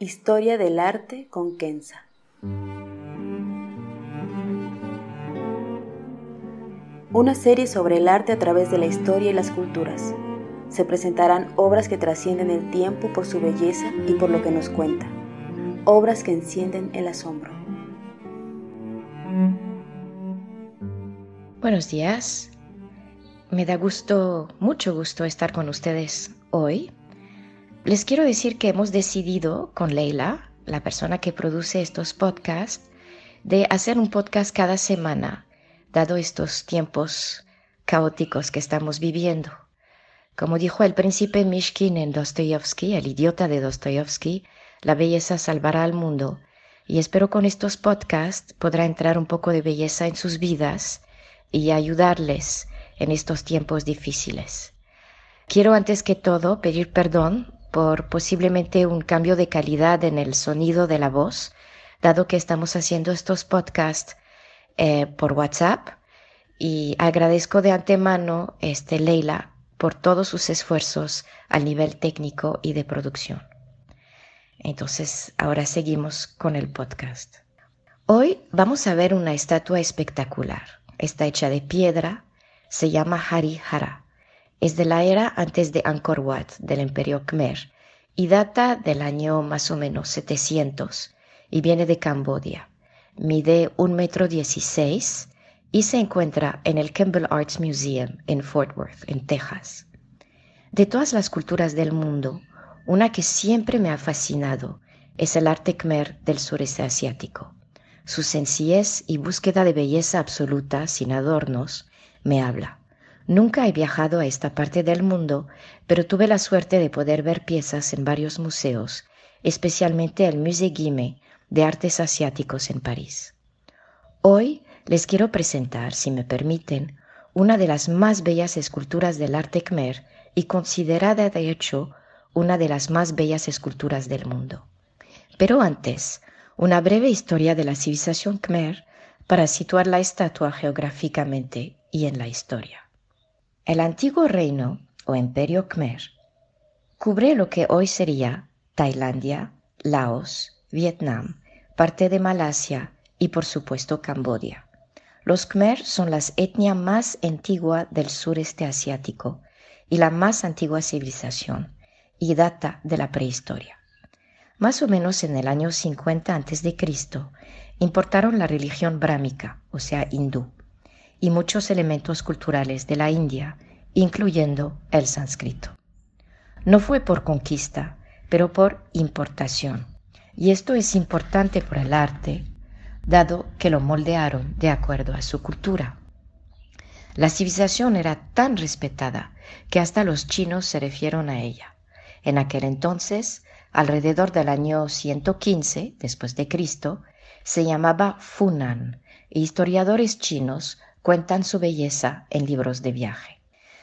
Historia del arte con Kenza. Una serie sobre el arte a través de la historia y las culturas. Se presentarán obras que trascienden el tiempo por su belleza y por lo que nos cuenta. Obras que encienden el asombro. Buenos días. Me da gusto, mucho gusto estar con ustedes hoy les quiero decir que hemos decidido con Leila, la persona que produce estos podcasts, de hacer un podcast cada semana, dado estos tiempos caóticos que estamos viviendo. Como dijo el príncipe Mishkin en Dostoyevsky, el idiota de Dostoyevsky, la belleza salvará al mundo. Y espero con estos podcasts podrá entrar un poco de belleza en sus vidas y ayudarles en estos tiempos difíciles. Quiero antes que todo pedir perdón por posiblemente un cambio de calidad en el sonido de la voz, dado que estamos haciendo estos podcasts eh, por WhatsApp. Y agradezco de antemano, este, Leila, por todos sus esfuerzos a nivel técnico y de producción. Entonces, ahora seguimos con el podcast. Hoy vamos a ver una estatua espectacular. Está hecha de piedra, se llama Hari Hara es de la era antes de Angkor Wat del Imperio Khmer y data del año más o menos 700 y viene de Cambodia. Mide un metro dieciséis y se encuentra en el Campbell Arts Museum en Fort Worth, en Texas. De todas las culturas del mundo, una que siempre me ha fascinado es el arte khmer del sureste asiático. Su sencillez y búsqueda de belleza absoluta, sin adornos, me habla. Nunca he viajado a esta parte del mundo, pero tuve la suerte de poder ver piezas en varios museos, especialmente el Musée Guimet de Artes Asiáticos en París. Hoy les quiero presentar, si me permiten, una de las más bellas esculturas del arte khmer y considerada de hecho una de las más bellas esculturas del mundo. Pero antes, una breve historia de la civilización khmer para situar la estatua geográficamente y en la historia. El antiguo reino o imperio Khmer cubre lo que hoy sería Tailandia, Laos, Vietnam, parte de Malasia y por supuesto Cambodia. Los Khmer son la etnia más antigua del sureste asiático y la más antigua civilización y data de la prehistoria. Más o menos en el año 50 a.C. importaron la religión brámica, o sea, hindú, y muchos elementos culturales de la India, incluyendo el sánscrito. No fue por conquista, pero por importación. Y esto es importante por el arte, dado que lo moldearon de acuerdo a su cultura. La civilización era tan respetada que hasta los chinos se refieren a ella. En aquel entonces, alrededor del año 115 después de Cristo, se llamaba Funan, e historiadores chinos cuentan su belleza en libros de viaje.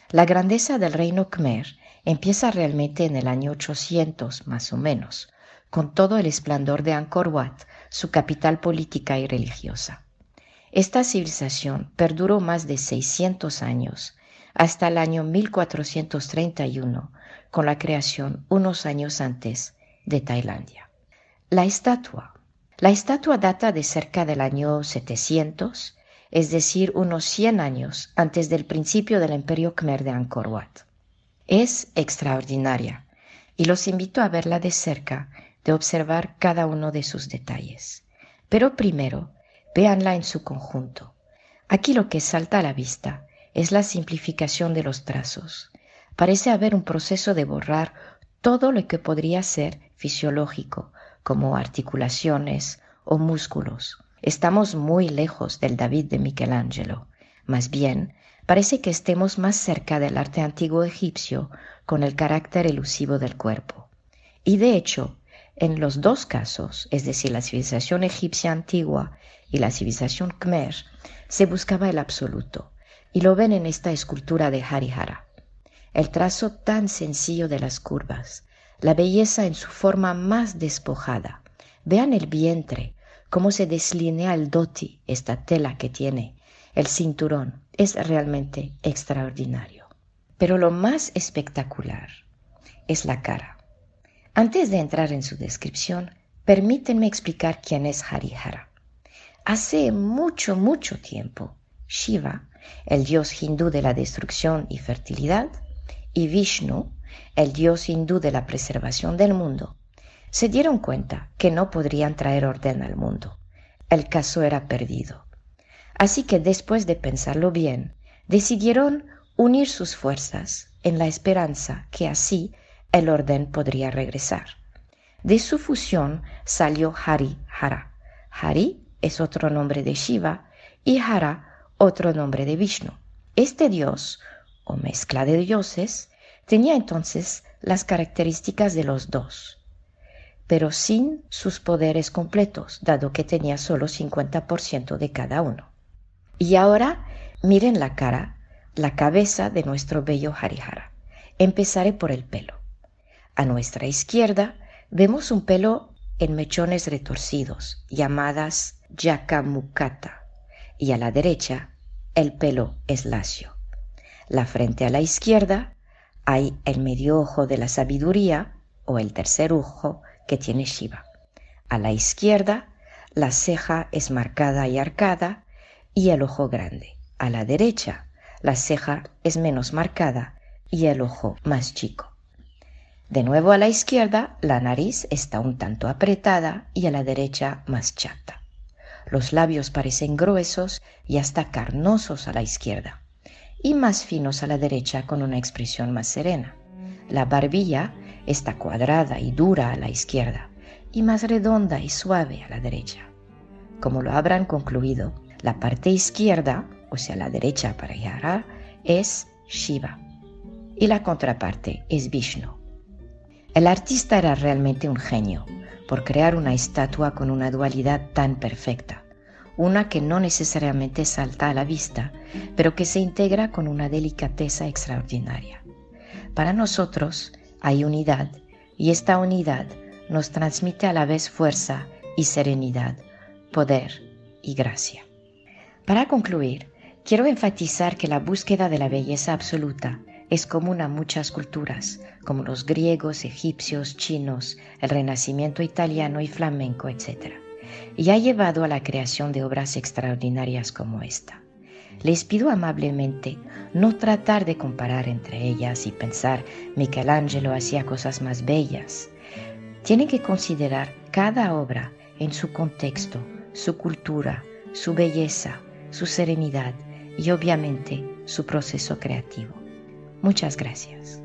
La grandeza del reino Khmer empieza realmente en el año 800 más o menos, con todo el esplendor de Angkor Wat, su capital política y religiosa. Esta civilización perduró más de 600 años, hasta el año 1431, con la creación unos años antes de Tailandia. La estatua. La estatua data de cerca del año 700 es decir, unos 100 años antes del principio del imperio Khmer de Angkor Wat. Es extraordinaria y los invito a verla de cerca, de observar cada uno de sus detalles. Pero primero, Véanla en su conjunto. Aquí lo que salta a la vista es la simplificación de los trazos. Parece haber un proceso de borrar todo lo que podría ser fisiológico, como articulaciones o músculos. Estamos muy lejos del David de Michelangelo. Más bien, parece que estemos más cerca del arte antiguo egipcio con el carácter elusivo del cuerpo. Y de hecho, en los dos casos, es decir, la civilización egipcia antigua y la civilización khmer, se buscaba el absoluto, y lo ven en esta escultura de Harihara. El trazo tan sencillo de las curvas, la belleza en su forma más despojada. Vean el vientre, cómo se deslinea el doti, esta tela que tiene, el cinturón, es realmente extraordinario. Pero lo más espectacular es la cara. Antes de entrar en su descripción, permítanme explicar quién es Harihara. Hace mucho, mucho tiempo, Shiva, el dios hindú de la destrucción y fertilidad, y Vishnu, el dios hindú de la preservación del mundo, se dieron cuenta que no podrían traer orden al mundo. El caso era perdido. Así que después de pensarlo bien, decidieron unir sus fuerzas en la esperanza que así el orden podría regresar. De su fusión salió Hari Hara. Hari es otro nombre de Shiva y Hara otro nombre de Vishnu. Este dios, o mezcla de dioses, tenía entonces las características de los dos, pero sin sus poderes completos, dado que tenía solo 50% de cada uno. Y ahora miren la cara, la cabeza de nuestro bello Harihara. Empezaré por el pelo. A nuestra izquierda vemos un pelo en mechones retorcidos, llamadas yakamukata, y a la derecha el pelo es lacio. La frente a la izquierda hay el medio ojo de la sabiduría o el tercer ojo que tiene Shiva. A la izquierda la ceja es marcada y arcada y el ojo grande. A la derecha la ceja es menos marcada y el ojo más chico. De nuevo a la izquierda la nariz está un tanto apretada y a la derecha más chata. Los labios parecen gruesos y hasta carnosos a la izquierda y más finos a la derecha con una expresión más serena. La barbilla está cuadrada y dura a la izquierda y más redonda y suave a la derecha. Como lo habrán concluido, la parte izquierda, o sea, la derecha para Yara, es Shiva y la contraparte es Vishnu. El artista era realmente un genio por crear una estatua con una dualidad tan perfecta una que no necesariamente salta a la vista, pero que se integra con una delicadeza extraordinaria. Para nosotros hay unidad y esta unidad nos transmite a la vez fuerza y serenidad, poder y gracia. Para concluir, quiero enfatizar que la búsqueda de la belleza absoluta es común a muchas culturas, como los griegos, egipcios, chinos, el renacimiento italiano y flamenco, etc y ha llevado a la creación de obras extraordinarias como esta. Les pido amablemente no tratar de comparar entre ellas y pensar Michelangelo hacía cosas más bellas. Tienen que considerar cada obra en su contexto, su cultura, su belleza, su serenidad y obviamente su proceso creativo. Muchas gracias.